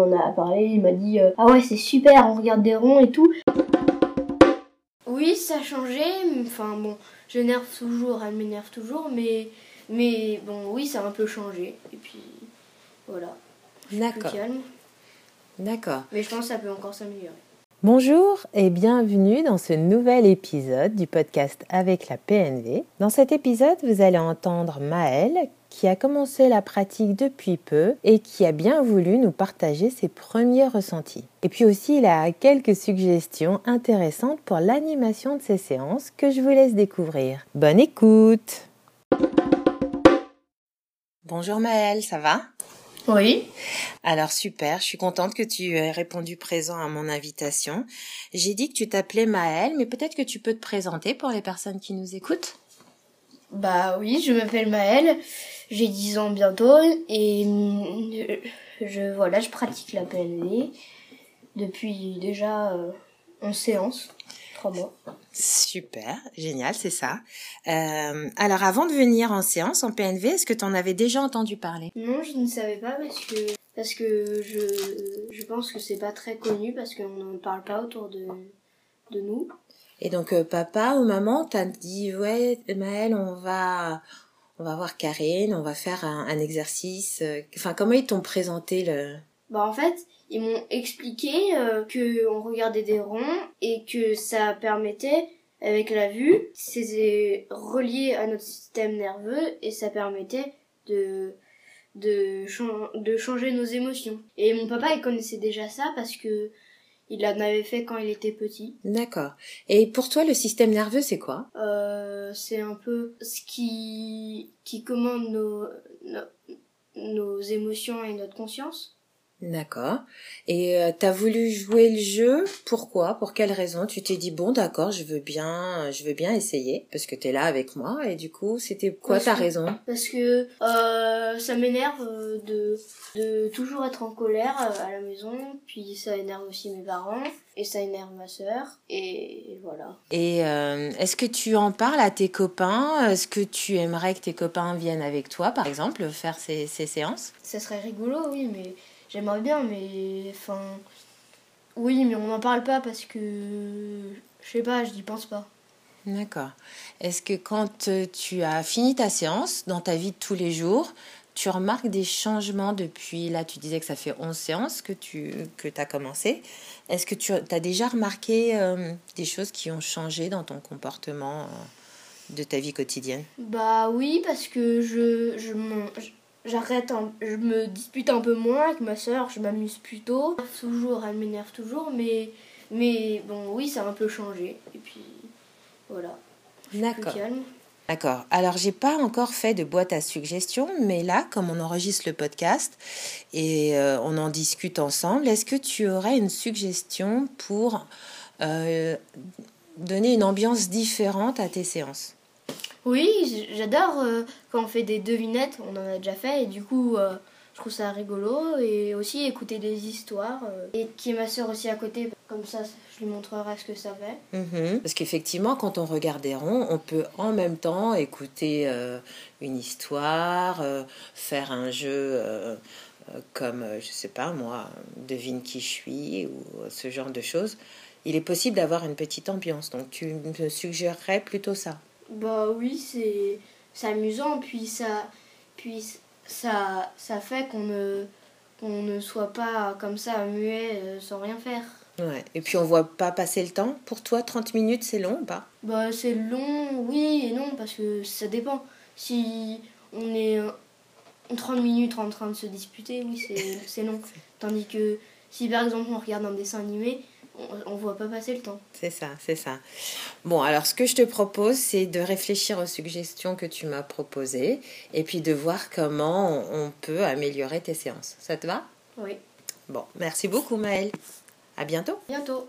en a parlé, il m'a dit euh, Ah ouais, c'est super, on regarde des ronds et tout. Oui, ça a changé. Enfin bon, je nerve toujours, elle m'énerve toujours, mais, mais bon, oui, ça a un peu changé. Et puis voilà. Je suis plus D'accord. calme. D'accord. Mais je pense que ça peut encore s'améliorer. Bonjour et bienvenue dans ce nouvel épisode du podcast avec la PNV. Dans cet épisode, vous allez entendre Maëlle qui a commencé la pratique depuis peu et qui a bien voulu nous partager ses premiers ressentis. Et puis aussi, il a quelques suggestions intéressantes pour l'animation de ces séances que je vous laisse découvrir. Bonne écoute Bonjour Maëlle, ça va? Oui. alors super, je suis contente que tu aies répondu présent à mon invitation. J'ai dit que tu t'appelais Maëlle, mais peut-être que tu peux te présenter pour les personnes qui nous écoutent? Bah oui, je m'appelle Maëlle, j'ai 10 ans bientôt et euh, je voilà, je pratique la PNV depuis déjà euh, 11 séances, 3 mois. Super, génial, c'est ça. Euh, alors avant de venir en séance en PNV, est-ce que tu en avais déjà entendu parler? Non, je ne savais pas parce que parce que je je pense que c'est pas très connu parce qu'on n'en parle pas autour de de nous. Et donc euh, papa ou maman t'a dit ouais Maëlle, on va on va voir Karine, on va faire un, exercice. euh, Enfin comment ils t'ont présenté le Bah en fait, ils m'ont expliqué euh, que on regardait des ronds et que ça permettait avec la vue, c'est relié à notre système nerveux et ça permettait de de, de changer nos émotions. Et mon papa, il connaissait déjà ça parce que il en avait fait quand il était petit. D'accord. Et pour toi le système nerveux c'est quoi? Euh, c'est un peu ce qui qui commande nos, nos nos émotions et notre conscience. D'accord. Et euh, t'as voulu jouer le jeu Pourquoi? Pour quelle raison? Tu t'es dit bon, d'accord, je veux bien, je veux bien essayer parce que t'es là avec moi et du coup, c'était quoi Parce ta que- raison? Parce que euh, ça m'énerve euh, de, de toujours être en colère euh, à la maison, puis ça énerve aussi mes parents, et ça énerve ma sœur, et voilà. Et euh, est-ce que tu en parles à tes copains? Est-ce que tu aimerais que tes copains viennent avec toi, par exemple, faire ces, ces séances? Ça serait rigolo, oui, mais j'aimerais bien, mais enfin... Oui, mais on n'en parle pas parce que... Je sais pas, je n'y pense pas. D'accord. Est-ce que quand euh, tu as fini ta séance, dans ta vie de tous les jours, tu remarques des changements depuis, là tu disais que ça fait 11 séances que tu que as commencé. Est-ce que tu as déjà remarqué euh, des choses qui ont changé dans ton comportement euh, de ta vie quotidienne? Bah oui, parce que je, je j'arrête, un- je me dispute un peu moins avec ma sœur, je m'amuse plutôt. Toujours, elle m'énerve toujours, mais, mais bon, oui, ça a un peu changé. Et puis, voilà. Je suis plus D'accord. calme. D'accord. Alors, j'ai pas encore fait de boîte à suggestions, mais là, comme on enregistre le podcast et euh, on en discute ensemble, est-ce que tu aurais une suggestion pour euh, donner une ambiance différente à tes séances? Oui, j'adore euh, quand on fait des devinettes, on en a déjà fait, et du coup, euh, je trouve ça rigolo, et aussi écouter des histoires, euh, et qui est ma sœur aussi à côté, comme ça, je lui montrerai ce que ça fait. Mhm. Parce qu'effectivement, quand on regarde des ronds, on peut en même temps écouter une histoire, faire un jeu comme, je sais pas moi, devine qui je suis ou ce genre de choses. Il est possible d'avoir une petite ambiance. Donc, tu me suggérerais plutôt ça. Bah oui, c'est amusant puis ça puis ça ça fait qu'on ne ne soit pas comme ça muet euh, sans rien faire. Ouais. Et puis, on voit pas passer le temps. Pour toi, 30 minutes, c'est long ou pas? Bah c'est long, oui et non parce que ça dépend. Si on est euh, 30 minutes en train de se disputer, oui, c'est c'est long. Tandis que si par exemple on regarde un dessin animé, on, on voit pas passer le temps. C'est ça, c'est ça. Bon, alors ce que je te propose, c'est de réfléchir aux suggestions que tu m'as proposées et puis de voir comment on on peut améliorer tes séances. Ça te va? Oui. Bon, merci beaucoup Maëlle. À bientôt. Bientôt.